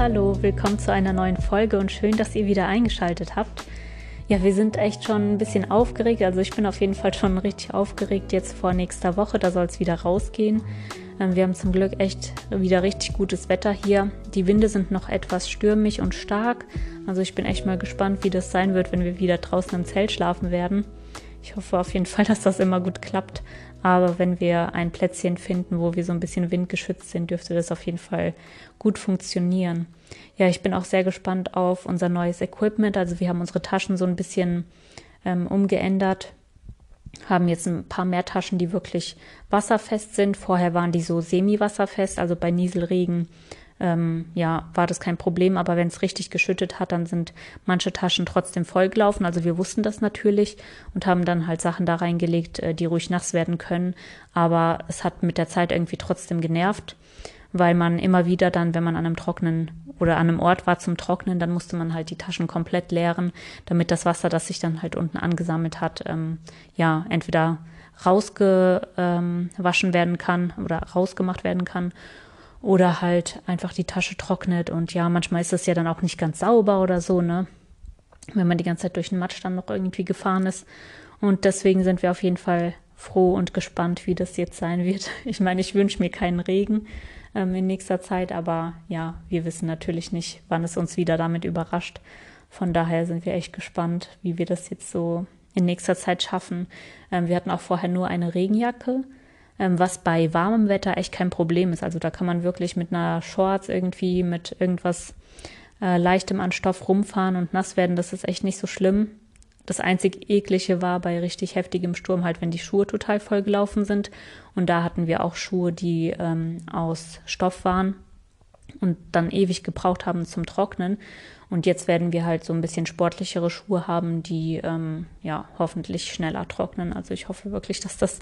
hallo, willkommen zu einer neuen Folge und schön, dass ihr wieder eingeschaltet habt. Ja, wir sind echt schon ein bisschen aufgeregt. Also ich bin auf jeden Fall schon richtig aufgeregt jetzt vor nächster Woche. Da soll es wieder rausgehen. Ähm, wir haben zum Glück echt wieder richtig gutes Wetter hier. Die Winde sind noch etwas stürmig und stark. Also ich bin echt mal gespannt, wie das sein wird, wenn wir wieder draußen im Zelt schlafen werden. Ich hoffe auf jeden Fall, dass das immer gut klappt. Aber wenn wir ein Plätzchen finden, wo wir so ein bisschen windgeschützt sind, dürfte das auf jeden Fall gut funktionieren. Ja, ich bin auch sehr gespannt auf unser neues Equipment. Also wir haben unsere Taschen so ein bisschen ähm, umgeändert, haben jetzt ein paar mehr Taschen, die wirklich wasserfest sind. Vorher waren die so semi-wasserfest, also bei Nieselregen ähm, ja, war das kein Problem. Aber wenn es richtig geschüttet hat, dann sind manche Taschen trotzdem vollgelaufen. Also wir wussten das natürlich und haben dann halt Sachen da reingelegt, äh, die ruhig nass werden können. Aber es hat mit der Zeit irgendwie trotzdem genervt, weil man immer wieder dann, wenn man an einem trockenen oder an einem Ort war zum Trocknen, dann musste man halt die Taschen komplett leeren, damit das Wasser, das sich dann halt unten angesammelt hat, ähm, ja, entweder rausgewaschen ähm, werden kann oder rausgemacht werden kann oder halt einfach die Tasche trocknet und ja, manchmal ist es ja dann auch nicht ganz sauber oder so, ne? Wenn man die ganze Zeit durch den Matsch dann noch irgendwie gefahren ist. Und deswegen sind wir auf jeden Fall froh und gespannt, wie das jetzt sein wird. Ich meine, ich wünsche mir keinen Regen ähm, in nächster Zeit, aber ja, wir wissen natürlich nicht, wann es uns wieder damit überrascht. Von daher sind wir echt gespannt, wie wir das jetzt so in nächster Zeit schaffen. Ähm, wir hatten auch vorher nur eine Regenjacke was bei warmem Wetter echt kein Problem ist. Also da kann man wirklich mit einer Shorts irgendwie, mit irgendwas äh, leichtem an Stoff rumfahren und nass werden. Das ist echt nicht so schlimm. Das einzig eklige war bei richtig heftigem Sturm halt, wenn die Schuhe total vollgelaufen sind. Und da hatten wir auch Schuhe, die ähm, aus Stoff waren und dann ewig gebraucht haben zum Trocknen. Und jetzt werden wir halt so ein bisschen sportlichere Schuhe haben, die ähm, ja hoffentlich schneller trocknen. Also ich hoffe wirklich, dass das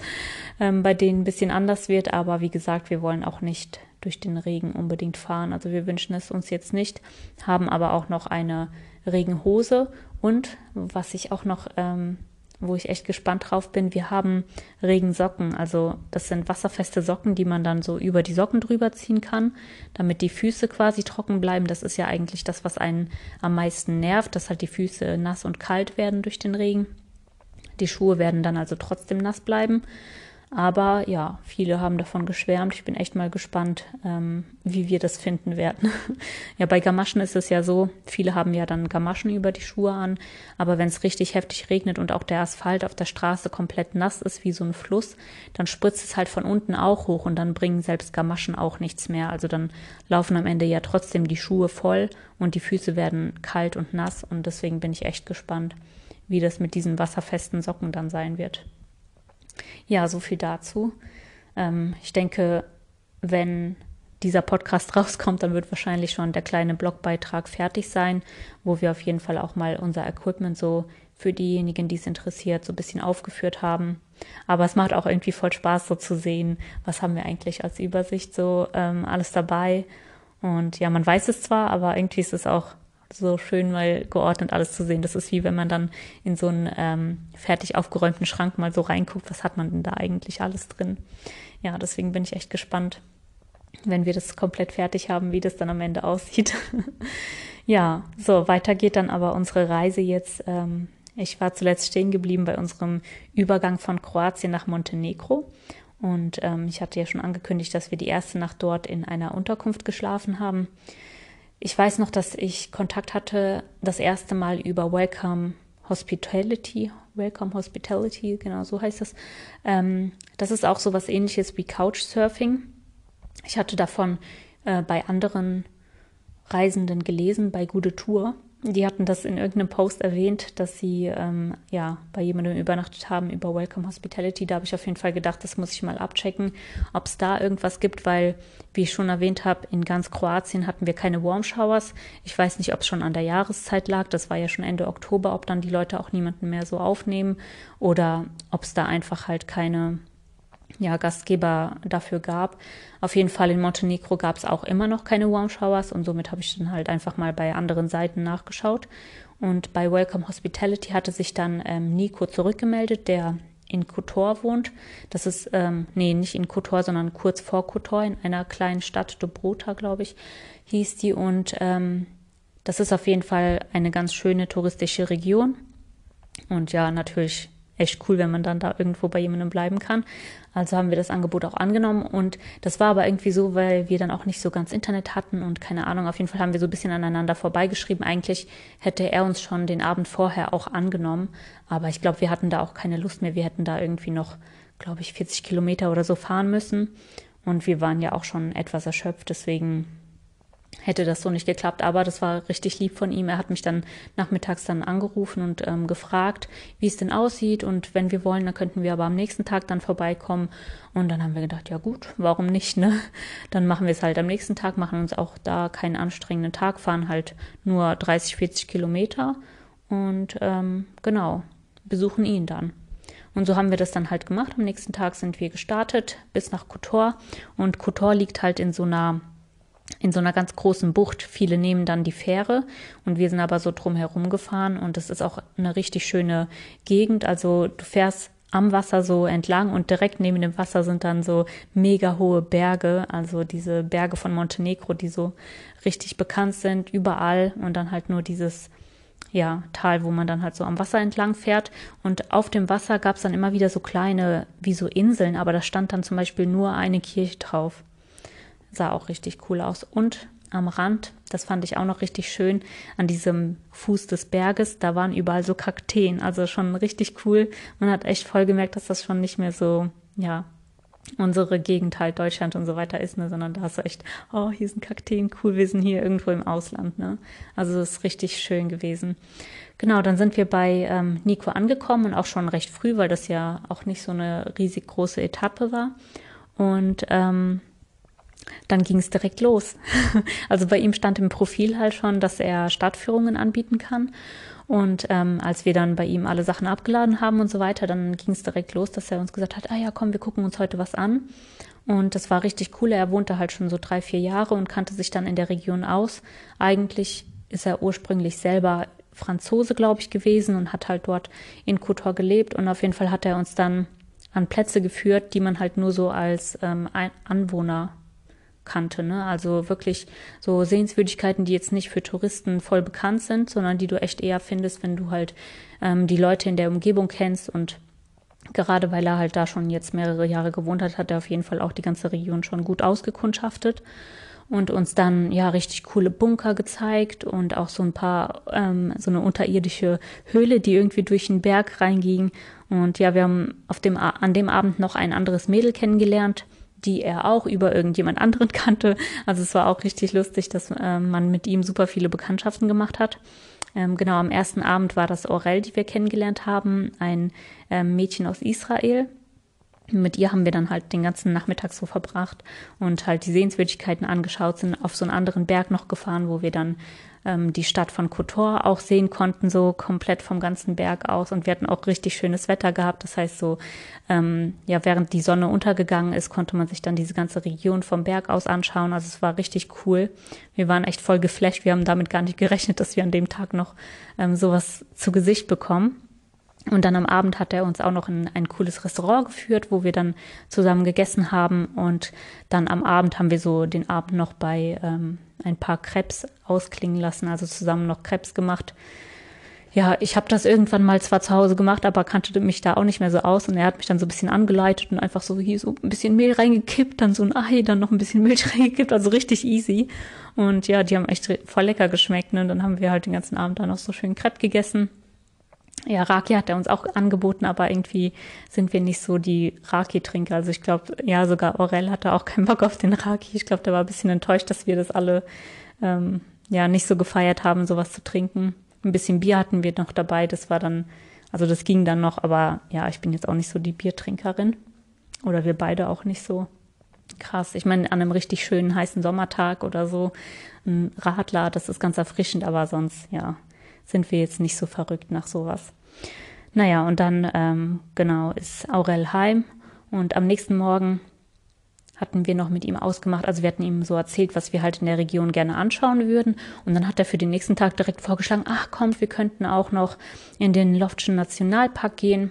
ähm, bei denen ein bisschen anders wird. Aber wie gesagt, wir wollen auch nicht durch den Regen unbedingt fahren. Also wir wünschen es uns jetzt nicht, haben aber auch noch eine Regenhose und was ich auch noch ähm, wo ich echt gespannt drauf bin. Wir haben Regensocken, also das sind wasserfeste Socken, die man dann so über die Socken drüber ziehen kann, damit die Füße quasi trocken bleiben. Das ist ja eigentlich das, was einen am meisten nervt, dass halt die Füße nass und kalt werden durch den Regen. Die Schuhe werden dann also trotzdem nass bleiben. Aber ja, viele haben davon geschwärmt. Ich bin echt mal gespannt, ähm, wie wir das finden werden. ja, bei Gamaschen ist es ja so, viele haben ja dann Gamaschen über die Schuhe an. Aber wenn es richtig heftig regnet und auch der Asphalt auf der Straße komplett nass ist wie so ein Fluss, dann spritzt es halt von unten auch hoch und dann bringen selbst Gamaschen auch nichts mehr. Also dann laufen am Ende ja trotzdem die Schuhe voll und die Füße werden kalt und nass. Und deswegen bin ich echt gespannt, wie das mit diesen wasserfesten Socken dann sein wird. Ja, so viel dazu. Ähm, ich denke, wenn dieser Podcast rauskommt, dann wird wahrscheinlich schon der kleine Blogbeitrag fertig sein, wo wir auf jeden Fall auch mal unser Equipment so für diejenigen, die es interessiert, so ein bisschen aufgeführt haben. Aber es macht auch irgendwie voll Spaß, so zu sehen, was haben wir eigentlich als Übersicht so ähm, alles dabei. Und ja, man weiß es zwar, aber irgendwie ist es auch so schön mal geordnet alles zu sehen. Das ist wie wenn man dann in so einen ähm, fertig aufgeräumten Schrank mal so reinguckt, was hat man denn da eigentlich alles drin. Ja, deswegen bin ich echt gespannt, wenn wir das komplett fertig haben, wie das dann am Ende aussieht. ja, so, weiter geht dann aber unsere Reise jetzt. Ähm, ich war zuletzt stehen geblieben bei unserem Übergang von Kroatien nach Montenegro. Und ähm, ich hatte ja schon angekündigt, dass wir die erste Nacht dort in einer Unterkunft geschlafen haben. Ich weiß noch, dass ich Kontakt hatte das erste Mal über Welcome Hospitality. Welcome Hospitality, genau so heißt das. Ähm, das ist auch so was ähnliches wie Couchsurfing. Ich hatte davon äh, bei anderen Reisenden gelesen, bei Gute Tour. Die hatten das in irgendeinem Post erwähnt, dass sie ähm, ja bei jemandem übernachtet haben über Welcome Hospitality. Da habe ich auf jeden Fall gedacht, das muss ich mal abchecken, ob es da irgendwas gibt, weil, wie ich schon erwähnt habe, in ganz Kroatien hatten wir keine Warm Showers. Ich weiß nicht, ob es schon an der Jahreszeit lag. Das war ja schon Ende Oktober, ob dann die Leute auch niemanden mehr so aufnehmen oder ob es da einfach halt keine ja, Gastgeber dafür gab. Auf jeden Fall in Montenegro gab es auch immer noch keine Warm Showers und somit habe ich dann halt einfach mal bei anderen Seiten nachgeschaut. Und bei Welcome Hospitality hatte sich dann ähm, Nico zurückgemeldet, der in Kotor wohnt. Das ist, ähm, nee, nicht in Kotor, sondern kurz vor Kotor, in einer kleinen Stadt, Dobrota, glaube ich, hieß die. Und ähm, das ist auf jeden Fall eine ganz schöne touristische Region. Und ja, natürlich echt cool, wenn man dann da irgendwo bei jemandem bleiben kann. Also haben wir das Angebot auch angenommen und das war aber irgendwie so, weil wir dann auch nicht so ganz Internet hatten und keine Ahnung, auf jeden Fall haben wir so ein bisschen aneinander vorbeigeschrieben. Eigentlich hätte er uns schon den Abend vorher auch angenommen, aber ich glaube, wir hatten da auch keine Lust mehr. Wir hätten da irgendwie noch, glaube ich, 40 Kilometer oder so fahren müssen und wir waren ja auch schon etwas erschöpft, deswegen hätte das so nicht geklappt. Aber das war richtig lieb von ihm. Er hat mich dann nachmittags dann angerufen und ähm, gefragt, wie es denn aussieht. Und wenn wir wollen, dann könnten wir aber am nächsten Tag dann vorbeikommen. Und dann haben wir gedacht, ja gut, warum nicht, ne? Dann machen wir es halt am nächsten Tag, machen uns auch da keinen anstrengenden Tag, fahren halt nur 30, 40 Kilometer und ähm, genau, besuchen ihn dann. Und so haben wir das dann halt gemacht. Am nächsten Tag sind wir gestartet bis nach Kotor. Und Kotor liegt halt in so einer in so einer ganz großen Bucht. Viele nehmen dann die Fähre und wir sind aber so drumherum gefahren und es ist auch eine richtig schöne Gegend. Also du fährst am Wasser so entlang und direkt neben dem Wasser sind dann so mega hohe Berge, also diese Berge von Montenegro, die so richtig bekannt sind, überall und dann halt nur dieses ja, Tal, wo man dann halt so am Wasser entlang fährt. Und auf dem Wasser gab es dann immer wieder so kleine, wie so Inseln, aber da stand dann zum Beispiel nur eine Kirche drauf sah auch richtig cool aus. Und am Rand, das fand ich auch noch richtig schön, an diesem Fuß des Berges, da waren überall so Kakteen, also schon richtig cool. Man hat echt voll gemerkt, dass das schon nicht mehr so, ja, unsere Gegend halt Deutschland und so weiter ist, ne, sondern da hast du echt, oh, hier sind Kakteen, cool, wir sind hier irgendwo im Ausland, ne. Also das ist richtig schön gewesen. Genau, dann sind wir bei ähm, Nico angekommen und auch schon recht früh, weil das ja auch nicht so eine riesig große Etappe war. Und ähm, dann ging es direkt los. also bei ihm stand im Profil halt schon, dass er Stadtführungen anbieten kann. Und ähm, als wir dann bei ihm alle Sachen abgeladen haben und so weiter, dann ging es direkt los, dass er uns gesagt hat, ah ja, komm, wir gucken uns heute was an. Und das war richtig cool. Er wohnte halt schon so drei, vier Jahre und kannte sich dann in der Region aus. Eigentlich ist er ursprünglich selber Franzose, glaube ich, gewesen und hat halt dort in Kotor gelebt. Und auf jeden Fall hat er uns dann an Plätze geführt, die man halt nur so als ähm, Anwohner kannte. Ne? Also wirklich so Sehenswürdigkeiten, die jetzt nicht für Touristen voll bekannt sind, sondern die du echt eher findest, wenn du halt ähm, die Leute in der Umgebung kennst und gerade weil er halt da schon jetzt mehrere Jahre gewohnt hat, hat er auf jeden Fall auch die ganze Region schon gut ausgekundschaftet und uns dann ja richtig coole Bunker gezeigt und auch so ein paar ähm, so eine unterirdische Höhle, die irgendwie durch den Berg reinging und ja, wir haben auf dem an dem Abend noch ein anderes Mädel kennengelernt, die er auch über irgendjemand anderen kannte. Also es war auch richtig lustig, dass äh, man mit ihm super viele Bekanntschaften gemacht hat. Ähm, genau, am ersten Abend war das Aurel, die wir kennengelernt haben, ein ähm, Mädchen aus Israel. Mit ihr haben wir dann halt den ganzen Nachmittag so verbracht und halt die Sehenswürdigkeiten angeschaut, sind auf so einen anderen Berg noch gefahren, wo wir dann ähm, die Stadt von Kotor auch sehen konnten, so komplett vom ganzen Berg aus. Und wir hatten auch richtig schönes Wetter gehabt. Das heißt, so, ähm, ja, während die Sonne untergegangen ist, konnte man sich dann diese ganze Region vom Berg aus anschauen. Also es war richtig cool. Wir waren echt voll geflasht. Wir haben damit gar nicht gerechnet, dass wir an dem Tag noch ähm, sowas zu Gesicht bekommen. Und dann am Abend hat er uns auch noch in ein cooles Restaurant geführt, wo wir dann zusammen gegessen haben. Und dann am Abend haben wir so den Abend noch bei ähm, ein paar Krebs ausklingen lassen, also zusammen noch Krebs gemacht. Ja, ich habe das irgendwann mal zwar zu Hause gemacht, aber kannte mich da auch nicht mehr so aus. Und er hat mich dann so ein bisschen angeleitet und einfach so hier so ein bisschen Mehl reingekippt, dann so ein Ei, dann noch ein bisschen Milch reingekippt, also richtig easy. Und ja, die haben echt voll lecker geschmeckt. Ne? Und dann haben wir halt den ganzen Abend da noch so schön Crepe gegessen. Ja, Raki hat er uns auch angeboten, aber irgendwie sind wir nicht so die Raki-Trinker. Also ich glaube, ja, sogar Aurel hatte auch keinen Bock auf den Raki. Ich glaube, der war ein bisschen enttäuscht, dass wir das alle ähm, ja nicht so gefeiert haben, sowas zu trinken. Ein bisschen Bier hatten wir noch dabei. Das war dann, also das ging dann noch, aber ja, ich bin jetzt auch nicht so die Biertrinkerin. Oder wir beide auch nicht so krass. Ich meine, an einem richtig schönen heißen Sommertag oder so, ein Radler, das ist ganz erfrischend, aber sonst, ja, sind wir jetzt nicht so verrückt nach sowas. Naja, und dann, ähm, genau, ist Aurel heim und am nächsten Morgen hatten wir noch mit ihm ausgemacht, also wir hatten ihm so erzählt, was wir halt in der Region gerne anschauen würden. Und dann hat er für den nächsten Tag direkt vorgeschlagen, ach kommt, wir könnten auch noch in den Loftschen Nationalpark gehen.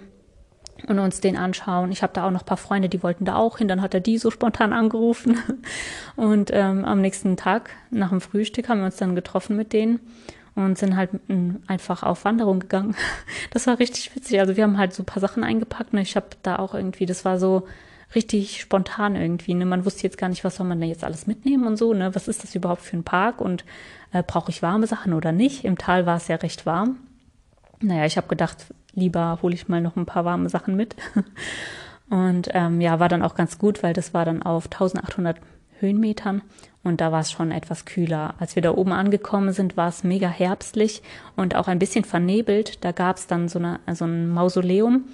und uns den anschauen. Ich habe da auch noch paar Freunde, die wollten da auch hin. Dann hat er die so spontan angerufen. Und ähm, am nächsten Tag nach dem Frühstück haben wir uns dann getroffen mit denen und sind halt einfach auf Wanderung gegangen. Das war richtig witzig. Also wir haben halt so ein paar Sachen eingepackt und ich habe da auch irgendwie, das war so richtig spontan irgendwie. Ne? Man wusste jetzt gar nicht, was soll man da jetzt alles mitnehmen und so. Ne? Was ist das überhaupt für ein Park und äh, brauche ich warme Sachen oder nicht? Im Tal war es ja recht warm. Naja, ich habe gedacht, lieber hole ich mal noch ein paar warme Sachen mit. Und ähm, ja, war dann auch ganz gut, weil das war dann auf 1800 Höhenmetern und da war es schon etwas kühler. Als wir da oben angekommen sind, war es mega herbstlich und auch ein bisschen vernebelt. Da gab es dann so, eine, so ein Mausoleum,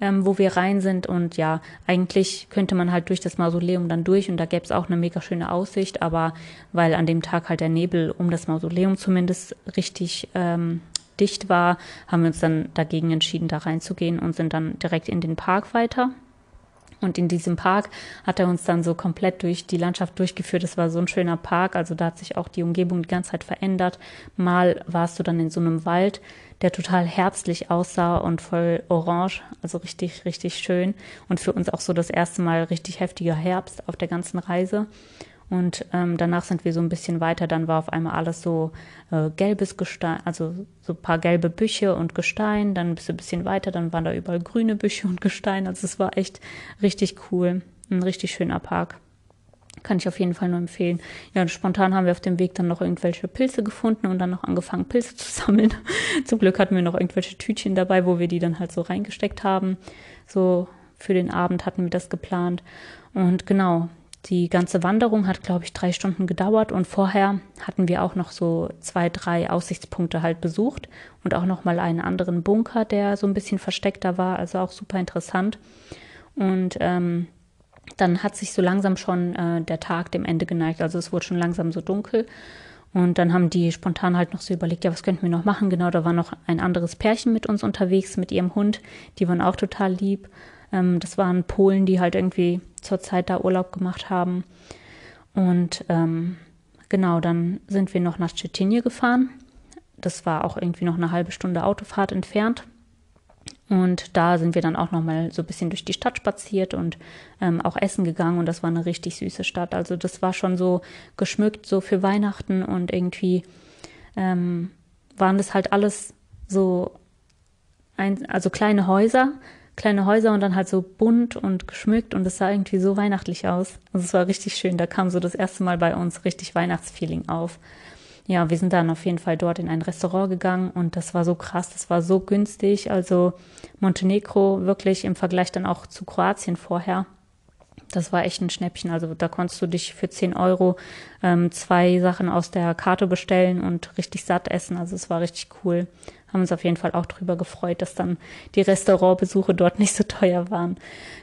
ähm, wo wir rein sind und ja, eigentlich könnte man halt durch das Mausoleum dann durch und da gäbe es auch eine mega schöne Aussicht, aber weil an dem Tag halt der Nebel um das Mausoleum zumindest richtig ähm, dicht war, haben wir uns dann dagegen entschieden, da reinzugehen und sind dann direkt in den Park weiter. Und in diesem Park hat er uns dann so komplett durch die Landschaft durchgeführt. Es war so ein schöner Park, also da hat sich auch die Umgebung die ganze Zeit verändert. Mal warst du dann in so einem Wald, der total herbstlich aussah und voll orange, also richtig, richtig schön. Und für uns auch so das erste Mal richtig heftiger Herbst auf der ganzen Reise. Und ähm, danach sind wir so ein bisschen weiter. Dann war auf einmal alles so äh, gelbes Gestein, also so ein paar gelbe Büsche und Gestein. Dann bist du ein bisschen weiter, dann waren da überall grüne Büsche und Gestein. Also es war echt richtig cool. Ein richtig schöner Park. Kann ich auf jeden Fall nur empfehlen. Ja, und spontan haben wir auf dem Weg dann noch irgendwelche Pilze gefunden und dann noch angefangen, Pilze zu sammeln. Zum Glück hatten wir noch irgendwelche Tütchen dabei, wo wir die dann halt so reingesteckt haben. So für den Abend hatten wir das geplant. Und genau, die ganze Wanderung hat, glaube ich, drei Stunden gedauert und vorher hatten wir auch noch so zwei, drei Aussichtspunkte halt besucht und auch noch mal einen anderen Bunker, der so ein bisschen versteckter war, also auch super interessant. Und ähm, dann hat sich so langsam schon äh, der Tag dem Ende geneigt, also es wurde schon langsam so dunkel. Und dann haben die spontan halt noch so überlegt, ja, was könnten wir noch machen? Genau, da war noch ein anderes Pärchen mit uns unterwegs, mit ihrem Hund. Die waren auch total lieb. Ähm, das waren Polen, die halt irgendwie zur Zeit da Urlaub gemacht haben. Und ähm, genau, dann sind wir noch nach Tschetschenien gefahren. Das war auch irgendwie noch eine halbe Stunde Autofahrt entfernt. Und da sind wir dann auch noch mal so ein bisschen durch die Stadt spaziert und ähm, auch essen gegangen. Und das war eine richtig süße Stadt. Also das war schon so geschmückt so für Weihnachten und irgendwie ähm, waren das halt alles so ein, also kleine Häuser, kleine Häuser und dann halt so bunt und geschmückt und es sah irgendwie so weihnachtlich aus. Also es war richtig schön. Da kam so das erste Mal bei uns richtig Weihnachtsfeeling auf. Ja, wir sind dann auf jeden Fall dort in ein Restaurant gegangen und das war so krass, das war so günstig. Also Montenegro wirklich im Vergleich dann auch zu Kroatien vorher. Das war echt ein Schnäppchen. Also da konntest du dich für 10 Euro ähm, zwei Sachen aus der Karte bestellen und richtig satt essen. Also es war richtig cool haben uns auf jeden Fall auch darüber gefreut, dass dann die Restaurantbesuche dort nicht so teuer waren.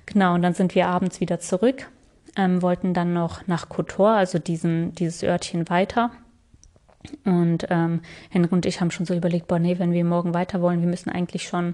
Genau, und dann sind wir abends wieder zurück, ähm, wollten dann noch nach Kotor, also diesen, dieses Örtchen weiter. Und ähm, Henry und ich haben schon so überlegt, boah, nee, wenn wir morgen weiter wollen, wir müssen eigentlich schon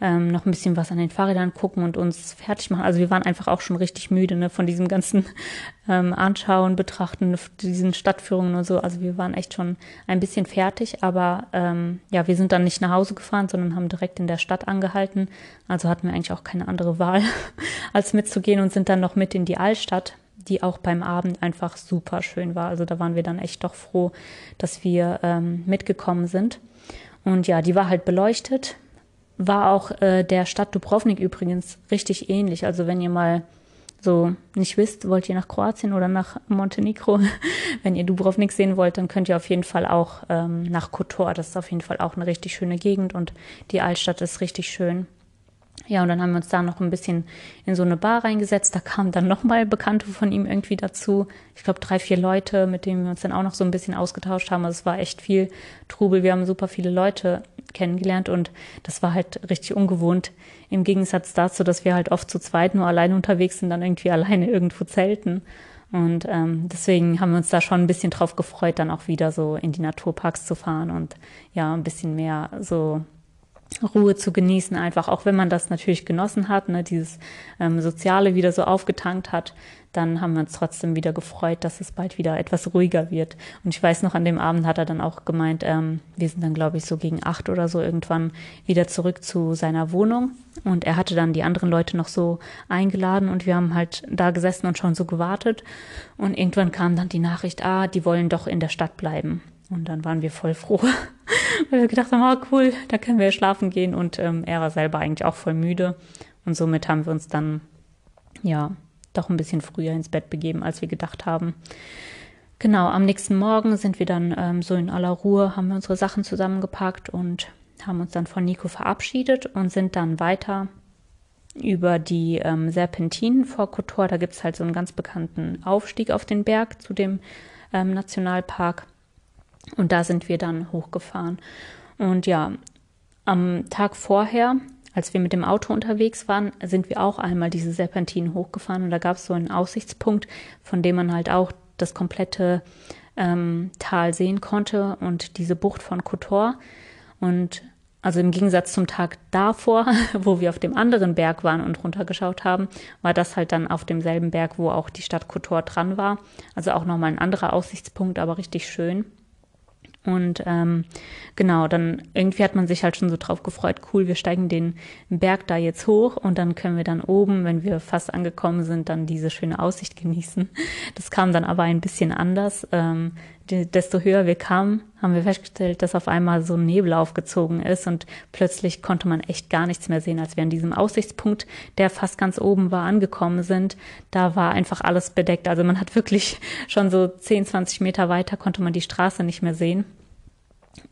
ähm, noch ein bisschen was an den Fahrrädern gucken und uns fertig machen. Also wir waren einfach auch schon richtig müde ne, von diesem ganzen ähm, Anschauen, Betrachten, diesen Stadtführungen und so. Also wir waren echt schon ein bisschen fertig, aber ähm, ja, wir sind dann nicht nach Hause gefahren, sondern haben direkt in der Stadt angehalten. Also hatten wir eigentlich auch keine andere Wahl, als mitzugehen und sind dann noch mit in die Altstadt die auch beim Abend einfach super schön war. Also da waren wir dann echt doch froh, dass wir ähm, mitgekommen sind. Und ja, die war halt beleuchtet war auch äh, der Stadt Dubrovnik übrigens richtig ähnlich. Also wenn ihr mal so nicht wisst, wollt ihr nach Kroatien oder nach Montenegro, wenn ihr Dubrovnik sehen wollt, dann könnt ihr auf jeden Fall auch ähm, nach Kotor. Das ist auf jeden Fall auch eine richtig schöne Gegend und die Altstadt ist richtig schön. Ja, und dann haben wir uns da noch ein bisschen in so eine Bar reingesetzt. Da kamen dann nochmal Bekannte von ihm irgendwie dazu. Ich glaube, drei, vier Leute, mit denen wir uns dann auch noch so ein bisschen ausgetauscht haben. Also es war echt viel Trubel. Wir haben super viele Leute kennengelernt und das war halt richtig ungewohnt. Im Gegensatz dazu, dass wir halt oft zu zweit nur alleine unterwegs sind, dann irgendwie alleine irgendwo zelten. Und ähm, deswegen haben wir uns da schon ein bisschen drauf gefreut, dann auch wieder so in die Naturparks zu fahren und ja, ein bisschen mehr so Ruhe zu genießen, einfach auch wenn man das natürlich genossen hat, ne, dieses ähm, Soziale wieder so aufgetankt hat, dann haben wir uns trotzdem wieder gefreut, dass es bald wieder etwas ruhiger wird. Und ich weiß noch, an dem Abend hat er dann auch gemeint, ähm, wir sind dann, glaube ich, so gegen acht oder so irgendwann wieder zurück zu seiner Wohnung. Und er hatte dann die anderen Leute noch so eingeladen und wir haben halt da gesessen und schon so gewartet. Und irgendwann kam dann die Nachricht, ah, die wollen doch in der Stadt bleiben. Und dann waren wir voll froh, weil wir gedacht haben, oh cool, da können wir schlafen gehen. Und ähm, er war selber eigentlich auch voll müde. Und somit haben wir uns dann, ja, doch ein bisschen früher ins Bett begeben, als wir gedacht haben. Genau, am nächsten Morgen sind wir dann ähm, so in aller Ruhe, haben wir unsere Sachen zusammengepackt und haben uns dann von Nico verabschiedet und sind dann weiter über die ähm, Serpentinen vor Kotor. Da gibt es halt so einen ganz bekannten Aufstieg auf den Berg zu dem ähm, Nationalpark. Und da sind wir dann hochgefahren. Und ja, am Tag vorher, als wir mit dem Auto unterwegs waren, sind wir auch einmal diese Serpentinen hochgefahren. Und da gab es so einen Aussichtspunkt, von dem man halt auch das komplette ähm, Tal sehen konnte und diese Bucht von Kotor. Und also im Gegensatz zum Tag davor, wo wir auf dem anderen Berg waren und runtergeschaut haben, war das halt dann auf demselben Berg, wo auch die Stadt Kotor dran war. Also auch nochmal ein anderer Aussichtspunkt, aber richtig schön. Und ähm, genau, dann irgendwie hat man sich halt schon so drauf gefreut, cool, wir steigen den Berg da jetzt hoch und dann können wir dann oben, wenn wir fast angekommen sind, dann diese schöne Aussicht genießen. Das kam dann aber ein bisschen anders. Ähm, desto höher wir kamen, haben wir festgestellt, dass auf einmal so ein Nebel aufgezogen ist und plötzlich konnte man echt gar nichts mehr sehen, als wir an diesem Aussichtspunkt, der fast ganz oben war, angekommen sind. Da war einfach alles bedeckt. Also man hat wirklich schon so 10, 20 Meter weiter konnte man die Straße nicht mehr sehen.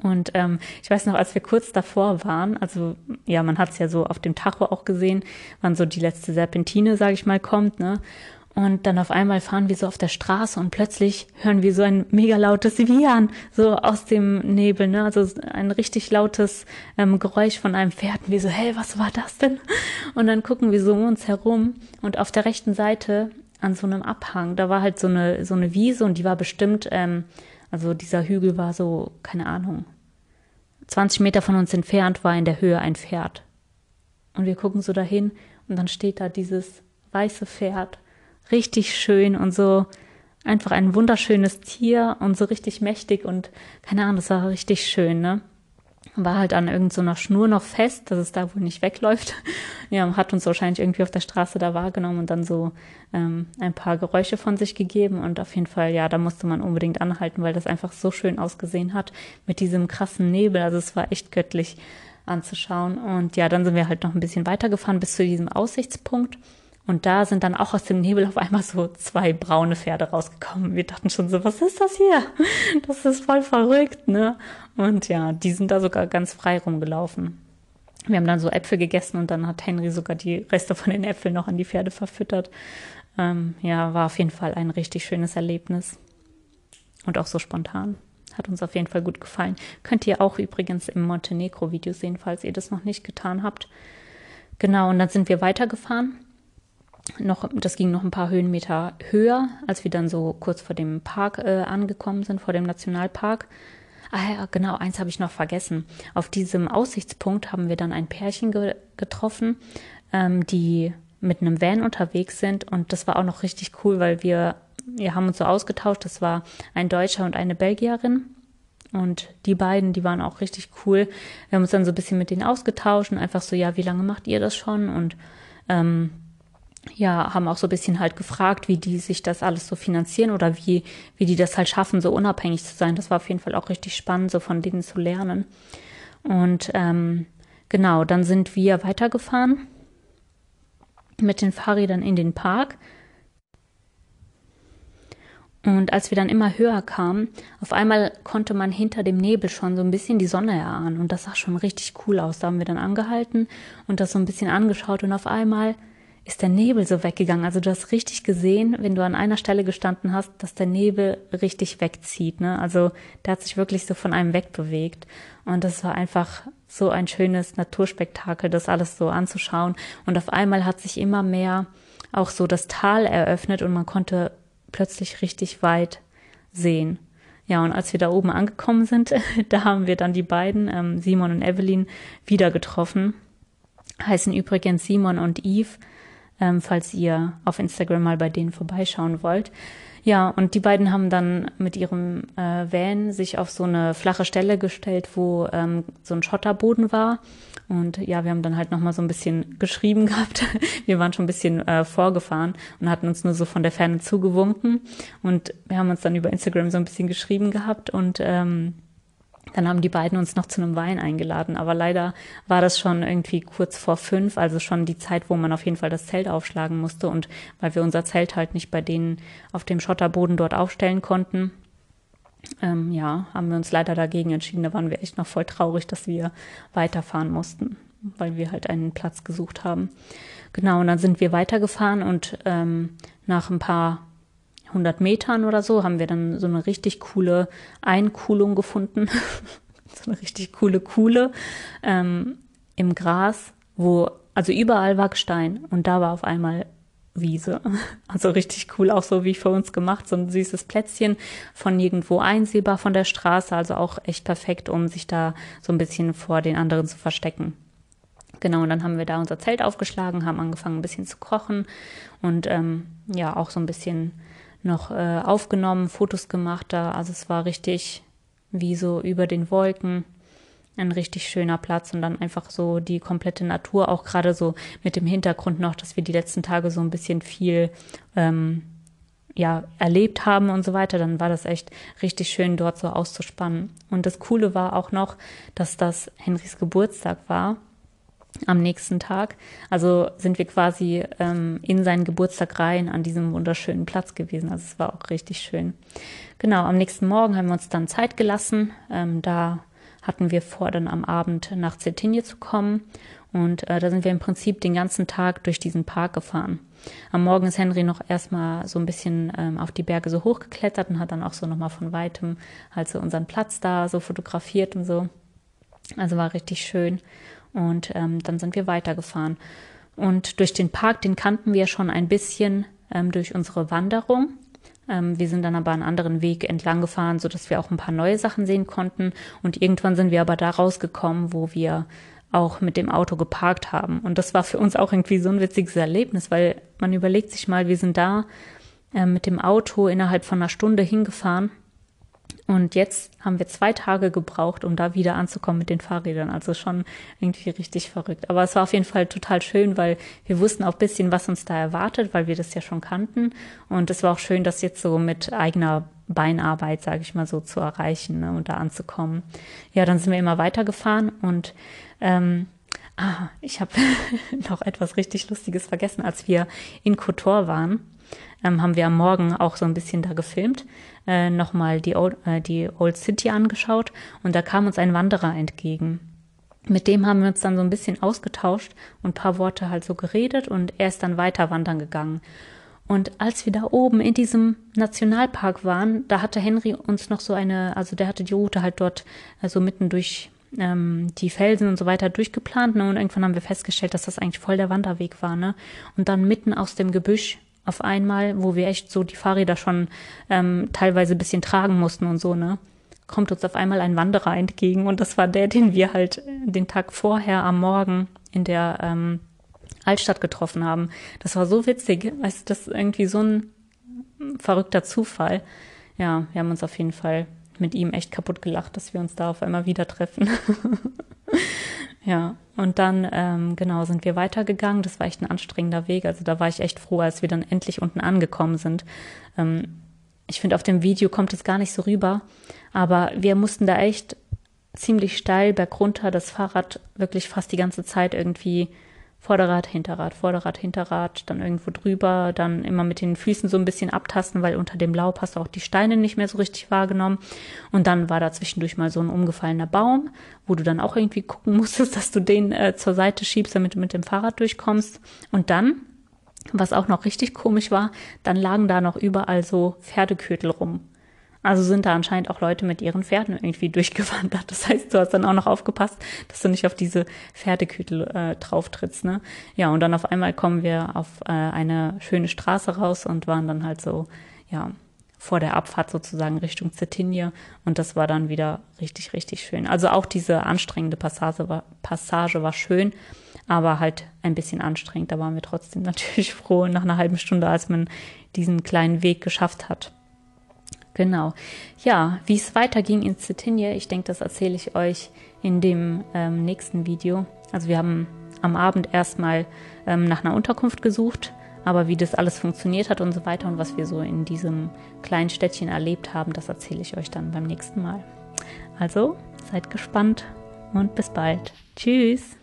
Und ähm, ich weiß noch, als wir kurz davor waren, also ja, man hat es ja so auf dem Tacho auch gesehen, wann so die letzte Serpentine, sage ich mal, kommt, ne? Und dann auf einmal fahren wir so auf der Straße und plötzlich hören wir so ein mega lautes Wiehern, so aus dem Nebel, ne? Also ein richtig lautes ähm, Geräusch von einem Pferd. Und wir so, hey, was war das denn? Und dann gucken wir so um uns herum und auf der rechten Seite an so einem Abhang, da war halt so eine, so eine Wiese und die war bestimmt, ähm, also dieser Hügel war so, keine Ahnung, 20 Meter von uns entfernt war in der Höhe ein Pferd. Und wir gucken so dahin und dann steht da dieses weiße Pferd richtig schön und so einfach ein wunderschönes Tier und so richtig mächtig und keine Ahnung, das war richtig schön, ne? War halt an irgendeiner so Schnur noch fest, dass es da wohl nicht wegläuft. Ja, hat uns wahrscheinlich irgendwie auf der Straße da wahrgenommen und dann so ähm, ein paar Geräusche von sich gegeben. Und auf jeden Fall, ja, da musste man unbedingt anhalten, weil das einfach so schön ausgesehen hat mit diesem krassen Nebel. Also es war echt göttlich anzuschauen. Und ja, dann sind wir halt noch ein bisschen weitergefahren bis zu diesem Aussichtspunkt. Und da sind dann auch aus dem Nebel auf einmal so zwei braune Pferde rausgekommen. Wir dachten schon so, was ist das hier? Das ist voll verrückt, ne? Und ja, die sind da sogar ganz frei rumgelaufen. Wir haben dann so Äpfel gegessen und dann hat Henry sogar die Reste von den Äpfeln noch an die Pferde verfüttert. Ähm, ja, war auf jeden Fall ein richtig schönes Erlebnis. Und auch so spontan. Hat uns auf jeden Fall gut gefallen. Könnt ihr auch übrigens im Montenegro-Video sehen, falls ihr das noch nicht getan habt. Genau, und dann sind wir weitergefahren noch, das ging noch ein paar Höhenmeter höher, als wir dann so kurz vor dem Park äh, angekommen sind, vor dem Nationalpark. Ah ja, genau, eins habe ich noch vergessen. Auf diesem Aussichtspunkt haben wir dann ein Pärchen ge getroffen, ähm, die mit einem Van unterwegs sind und das war auch noch richtig cool, weil wir, wir haben uns so ausgetauscht. Das war ein Deutscher und eine Belgierin. Und die beiden, die waren auch richtig cool. Wir haben uns dann so ein bisschen mit denen ausgetauscht und einfach so, ja, wie lange macht ihr das schon? Und ähm, ja, haben auch so ein bisschen halt gefragt, wie die sich das alles so finanzieren oder wie, wie die das halt schaffen, so unabhängig zu sein. Das war auf jeden Fall auch richtig spannend, so von denen zu lernen. Und ähm, genau, dann sind wir weitergefahren mit den Fahrrädern in den Park. Und als wir dann immer höher kamen, auf einmal konnte man hinter dem Nebel schon so ein bisschen die Sonne erahnen. Und das sah schon richtig cool aus. Da haben wir dann angehalten und das so ein bisschen angeschaut. Und auf einmal ist der Nebel so weggegangen. Also du hast richtig gesehen, wenn du an einer Stelle gestanden hast, dass der Nebel richtig wegzieht. Ne? Also der hat sich wirklich so von einem wegbewegt. Und das war einfach so ein schönes Naturspektakel, das alles so anzuschauen. Und auf einmal hat sich immer mehr auch so das Tal eröffnet und man konnte plötzlich richtig weit sehen. Ja, und als wir da oben angekommen sind, da haben wir dann die beiden, ähm, Simon und Evelyn, wieder getroffen. Heißen übrigens Simon und Eve, ähm, falls ihr auf Instagram mal bei denen vorbeischauen wollt. Ja, und die beiden haben dann mit ihrem äh, Van sich auf so eine flache Stelle gestellt, wo ähm, so ein Schotterboden war. Und ja, wir haben dann halt nochmal so ein bisschen geschrieben gehabt. Wir waren schon ein bisschen äh, vorgefahren und hatten uns nur so von der Ferne zugewunken. Und wir haben uns dann über Instagram so ein bisschen geschrieben gehabt und ähm, dann haben die beiden uns noch zu einem Wein eingeladen, aber leider war das schon irgendwie kurz vor fünf, also schon die Zeit, wo man auf jeden Fall das Zelt aufschlagen musste und weil wir unser Zelt halt nicht bei denen auf dem Schotterboden dort aufstellen konnten, ähm, ja, haben wir uns leider dagegen entschieden. Da waren wir echt noch voll traurig, dass wir weiterfahren mussten, weil wir halt einen Platz gesucht haben. Genau, und dann sind wir weitergefahren und ähm, nach ein paar 100 Metern oder so haben wir dann so eine richtig coole Einkuhlung gefunden. so eine richtig coole Kuhle ähm, im Gras, wo, also überall war Gestein und da war auf einmal Wiese. Also richtig cool, auch so wie für uns gemacht, so ein süßes Plätzchen von nirgendwo einsehbar von der Straße, also auch echt perfekt, um sich da so ein bisschen vor den anderen zu verstecken. Genau, und dann haben wir da unser Zelt aufgeschlagen, haben angefangen ein bisschen zu kochen und ähm, ja, auch so ein bisschen noch äh, aufgenommen, Fotos gemacht da. Also es war richtig wie so über den Wolken ein richtig schöner Platz und dann einfach so die komplette Natur, auch gerade so mit dem Hintergrund noch, dass wir die letzten Tage so ein bisschen viel ähm, ja, erlebt haben und so weiter, dann war das echt richtig schön, dort so auszuspannen. Und das Coole war auch noch, dass das Henrys Geburtstag war am nächsten Tag. Also sind wir quasi ähm, in seinen Geburtstag rein an diesem wunderschönen Platz gewesen. Also es war auch richtig schön. Genau, am nächsten Morgen haben wir uns dann Zeit gelassen. Ähm, da hatten wir vor, dann am Abend nach Cetinje zu kommen. Und äh, da sind wir im Prinzip den ganzen Tag durch diesen Park gefahren. Am Morgen ist Henry noch erstmal so ein bisschen ähm, auf die Berge so hochgeklettert und hat dann auch so nochmal von weitem halt so unseren Platz da so fotografiert und so. Also war richtig schön. Und ähm, dann sind wir weitergefahren. Und durch den Park, den kannten wir schon ein bisschen ähm, durch unsere Wanderung. Ähm, wir sind dann aber einen anderen Weg entlang gefahren, sodass wir auch ein paar neue Sachen sehen konnten. Und irgendwann sind wir aber da rausgekommen, wo wir auch mit dem Auto geparkt haben. Und das war für uns auch irgendwie so ein witziges Erlebnis, weil man überlegt sich mal, wir sind da äh, mit dem Auto innerhalb von einer Stunde hingefahren und jetzt haben wir zwei Tage gebraucht, um da wieder anzukommen mit den Fahrrädern. Also schon irgendwie richtig verrückt. Aber es war auf jeden Fall total schön, weil wir wussten auch bisschen, was uns da erwartet, weil wir das ja schon kannten. Und es war auch schön, das jetzt so mit eigener Beinarbeit, sage ich mal so, zu erreichen ne, und da anzukommen. Ja, dann sind wir immer weitergefahren und ähm, ah, ich habe noch etwas richtig Lustiges vergessen, als wir in Kotor waren ähm, haben wir am Morgen auch so ein bisschen da gefilmt, äh, nochmal die Old, äh, die Old City angeschaut und da kam uns ein Wanderer entgegen. Mit dem haben wir uns dann so ein bisschen ausgetauscht und paar Worte halt so geredet und er ist dann weiter wandern gegangen. Und als wir da oben in diesem Nationalpark waren, da hatte Henry uns noch so eine, also der hatte die Route halt dort also mitten durch ähm, die Felsen und so weiter durchgeplant. Ne? Und irgendwann haben wir festgestellt, dass das eigentlich voll der Wanderweg war. Ne? Und dann mitten aus dem Gebüsch auf einmal, wo wir echt so die Fahrräder schon ähm, teilweise ein bisschen tragen mussten und so, ne? Kommt uns auf einmal ein Wanderer entgegen und das war der, den wir halt den Tag vorher am Morgen in der ähm, Altstadt getroffen haben. Das war so witzig, weißt du, das ist irgendwie so ein verrückter Zufall. Ja, wir haben uns auf jeden Fall mit ihm echt kaputt gelacht, dass wir uns da auf einmal wieder treffen. Ja, und dann, ähm, genau, sind wir weitergegangen. Das war echt ein anstrengender Weg. Also da war ich echt froh, als wir dann endlich unten angekommen sind. Ähm, ich finde, auf dem Video kommt es gar nicht so rüber, aber wir mussten da echt ziemlich steil bergunter das Fahrrad wirklich fast die ganze Zeit irgendwie Vorderrad, Hinterrad, Vorderrad, Hinterrad, dann irgendwo drüber, dann immer mit den Füßen so ein bisschen abtasten, weil unter dem Laub hast du auch die Steine nicht mehr so richtig wahrgenommen. Und dann war da zwischendurch mal so ein umgefallener Baum, wo du dann auch irgendwie gucken musstest, dass du den äh, zur Seite schiebst, damit du mit dem Fahrrad durchkommst. Und dann, was auch noch richtig komisch war, dann lagen da noch überall so Pferdekürtel rum. Also sind da anscheinend auch Leute mit ihren Pferden irgendwie durchgewandert. Das heißt, du hast dann auch noch aufgepasst, dass du nicht auf diese Pferdekütel äh, drauf trittst. Ne? Ja, und dann auf einmal kommen wir auf äh, eine schöne Straße raus und waren dann halt so, ja, vor der Abfahrt sozusagen Richtung Cetinje und das war dann wieder richtig, richtig schön. Also auch diese anstrengende Passage war, Passage war schön, aber halt ein bisschen anstrengend. Da waren wir trotzdem natürlich froh nach einer halben Stunde, als man diesen kleinen Weg geschafft hat. Genau. Ja, wie es weiterging in Cetinje, ich denke, das erzähle ich euch in dem ähm, nächsten Video. Also wir haben am Abend erstmal ähm, nach einer Unterkunft gesucht, aber wie das alles funktioniert hat und so weiter und was wir so in diesem kleinen Städtchen erlebt haben, das erzähle ich euch dann beim nächsten Mal. Also seid gespannt und bis bald. Tschüss.